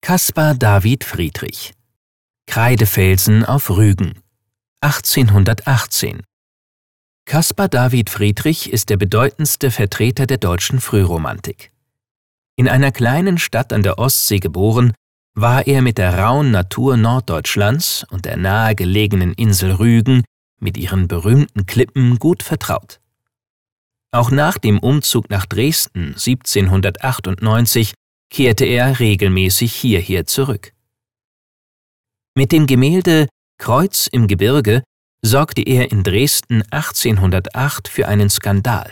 Caspar David Friedrich. Kreidefelsen auf Rügen. 1818 Caspar David Friedrich ist der bedeutendste Vertreter der deutschen Frühromantik. In einer kleinen Stadt an der Ostsee geboren, war er mit der rauen Natur Norddeutschlands und der nahegelegenen Insel Rügen mit ihren berühmten Klippen gut vertraut. Auch nach dem Umzug nach Dresden 1798 kehrte er regelmäßig hierher zurück. Mit dem Gemälde Kreuz im Gebirge sorgte er in Dresden 1808 für einen Skandal.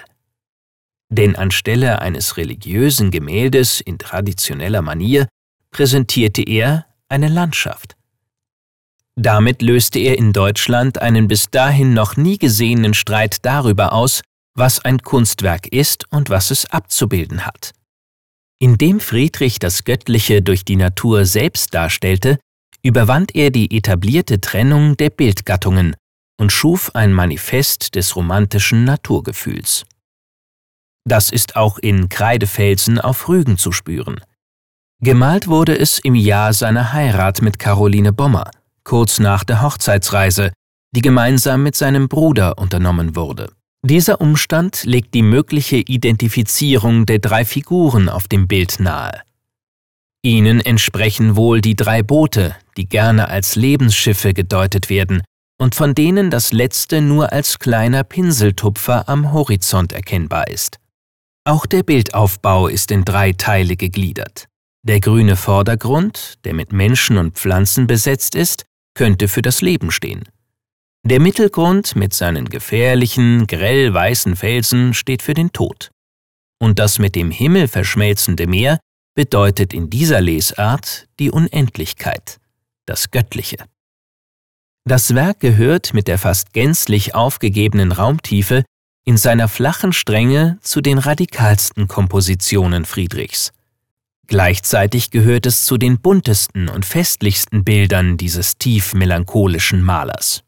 Denn anstelle eines religiösen Gemäldes in traditioneller Manier präsentierte er eine Landschaft. Damit löste er in Deutschland einen bis dahin noch nie gesehenen Streit darüber aus, was ein Kunstwerk ist und was es abzubilden hat. Indem Friedrich das Göttliche durch die Natur selbst darstellte, überwand er die etablierte Trennung der Bildgattungen und schuf ein Manifest des romantischen Naturgefühls. Das ist auch in Kreidefelsen auf Rügen zu spüren. Gemalt wurde es im Jahr seiner Heirat mit Caroline Bommer, kurz nach der Hochzeitsreise, die gemeinsam mit seinem Bruder unternommen wurde. Dieser Umstand legt die mögliche Identifizierung der drei Figuren auf dem Bild nahe. Ihnen entsprechen wohl die drei Boote, die gerne als Lebensschiffe gedeutet werden und von denen das letzte nur als kleiner Pinseltupfer am Horizont erkennbar ist. Auch der Bildaufbau ist in drei Teile gegliedert. Der grüne Vordergrund, der mit Menschen und Pflanzen besetzt ist, könnte für das Leben stehen. Der Mittelgrund mit seinen gefährlichen, grell weißen Felsen steht für den Tod. Und das mit dem Himmel verschmelzende Meer bedeutet in dieser Lesart die Unendlichkeit, das Göttliche. Das Werk gehört mit der fast gänzlich aufgegebenen Raumtiefe in seiner flachen Strenge zu den radikalsten Kompositionen Friedrichs. Gleichzeitig gehört es zu den buntesten und festlichsten Bildern dieses tief melancholischen Malers.